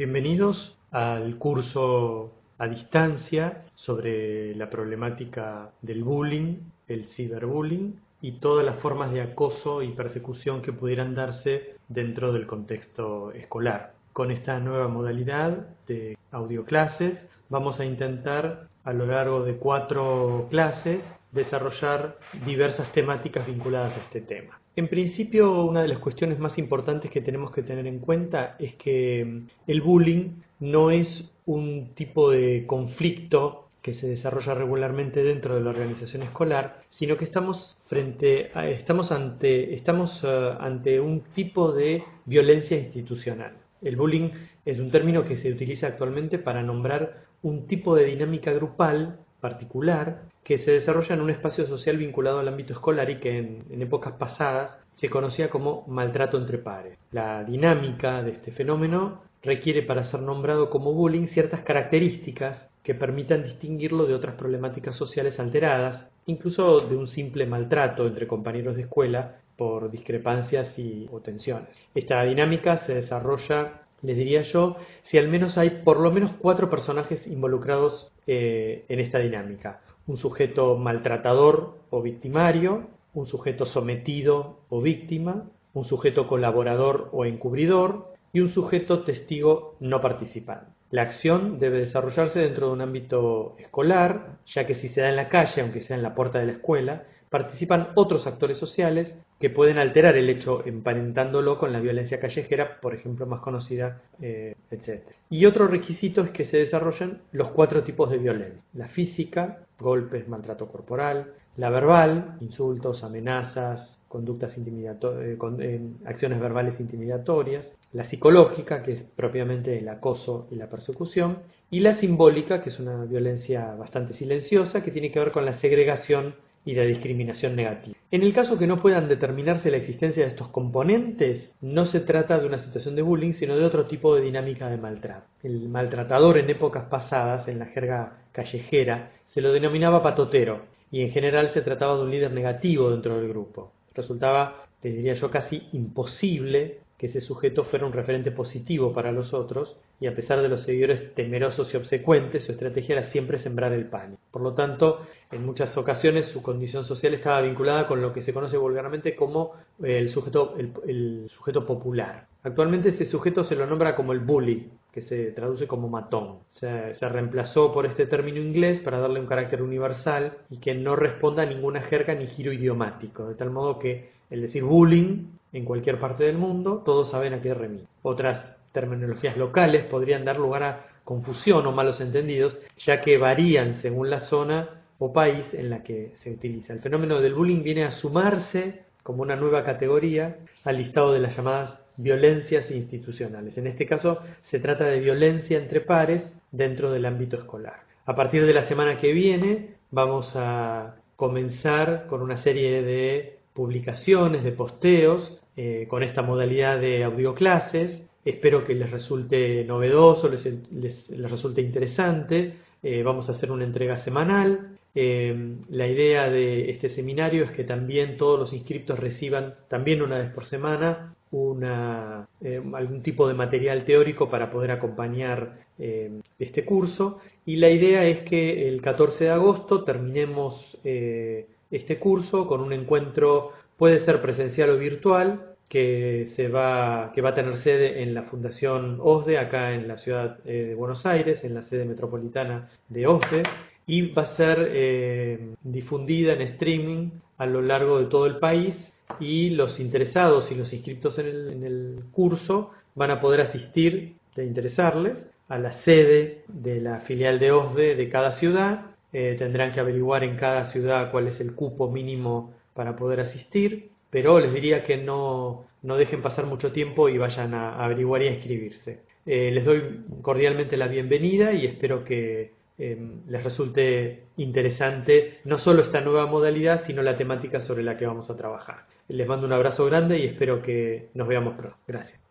Bienvenidos al curso a distancia sobre la problemática del bullying, el ciberbullying y todas las formas de acoso y persecución que pudieran darse dentro del contexto escolar. Con esta nueva modalidad de audioclases vamos a intentar a lo largo de cuatro clases desarrollar diversas temáticas vinculadas a este tema. En principio, una de las cuestiones más importantes que tenemos que tener en cuenta es que mm, el bullying no es un tipo de conflicto que se desarrolla regularmente dentro de la organización escolar, sino que estamos frente estamos ante estamos eh, ante un tipo de violencia institucional. El bullying es un término que se utiliza actualmente para nombrar un tipo de dinámica grupal particular que se desarrolla en un espacio social vinculado al ámbito escolar y que en, épocas pasadas se conocía como maltrato entre pares. La dinámica de este fenómeno requiere para ser nombrado como bullying ciertas características que permitan distinguirlo de otras problemáticas sociales alteradas, incluso de un simple maltrato entre compañeros de escuela por discrepancias o tensiones. Esta dinámica se desarrolla, les diría yo, si al menos hay por lo menos cuatro personajes involucrados eh, en esta dinámica un sujeto maltratador o victimario, un sujeto sometido o víctima, un sujeto colaborador o encubridor y un sujeto testigo no participante. La acción debe desarrollarse dentro de un ámbito escolar, ya que si se da en la calle, aunque sea en la puerta de la escuela, participan otros actores sociales que pueden alterar el hecho emparentándolo con la violencia callejera, por ejemplo, más conocida, eh, etc. Y otro requisito es que se desarrollen los cuatro tipos de violencia. La física, golpes, maltrato corporal, la verbal, insultos, amenazas, conductas eh, eh, acciones verbales intimidatorias, la psicológica, que es propiamente el acoso y la persecución, y la simbólica, que es una violencia bastante silenciosa, que tiene que ver con la segregación y la discriminación negativa. En el caso que no puedan determinarse la existencia de estos componentes, no se trata de una situación de bullying, sino de otro tipo de dinámica de maltrato. El maltratador en épocas pasadas, en la jerga callejera, se lo denominaba patotero, y en general se trataba de un líder negativo dentro del grupo. Resultaba, te diría yo, casi imposible que ese sujeto fuera un referente positivo para los otros, y a pesar de los seguidores temerosos y obsecuentes, su estrategia era siempre sembrar el pánico. Por lo tanto, en muchas ocasiones su condición social estaba vinculada con lo que se conoce vulgarmente como el sujeto, el, sujeto popular. Actualmente ese sujeto se lo nombra como el bully, que se traduce como matón. Se, reemplazó por este término inglés para darle un carácter universal y que no responda a ninguna jerga ni giro idiomático, de tal modo que el decir bullying en cualquier parte del mundo, todos saben a qué remite. Otras terminologías locales podrían dar lugar a confusión o malos entendidos, ya que varían según la zona o país en la que se utiliza. El fenómeno del bullying viene a sumarse como una nueva categoría al listado de las llamadas violencias institucionales. En este caso se trata de violencia entre pares dentro del ámbito escolar. A partir de la semana que viene vamos a comenzar con una serie de publicaciones, de posteos eh, con esta modalidad de audioclases. Espero que les resulte novedoso, les, resulte interesante. Eh, vamos a hacer una entrega semanal. Eh, la idea de este seminario es que también todos los inscriptos reciban también una vez por semana una, algún tipo de material teórico para poder acompañar este curso. Y la idea es que el 14 de agosto terminemos este curso con un encuentro puede ser presencial o virtual que, se va, que va a tener sede en la Fundación OSDE, acá en la ciudad eh, de Buenos Aires, en la sede metropolitana de OSDE, y va a ser eh, difundida en streaming a lo largo de todo el país y los interesados y los inscritos en el, curso van a poder asistir, de interesarles, a la sede de la filial de OSDE de cada ciudad. Eh, tendrán que averiguar en cada ciudad cuál es el cupo mínimo para poder asistir pero les diría que no, no dejen pasar mucho tiempo y vayan a, averiguar y a inscribirse. Eh, les doy cordialmente la bienvenida y espero que em, les resulte interesante no solo esta nueva modalidad, sino la temática sobre la que vamos a trabajar. Les mando un abrazo grande y espero que nos veamos pronto. Gracias.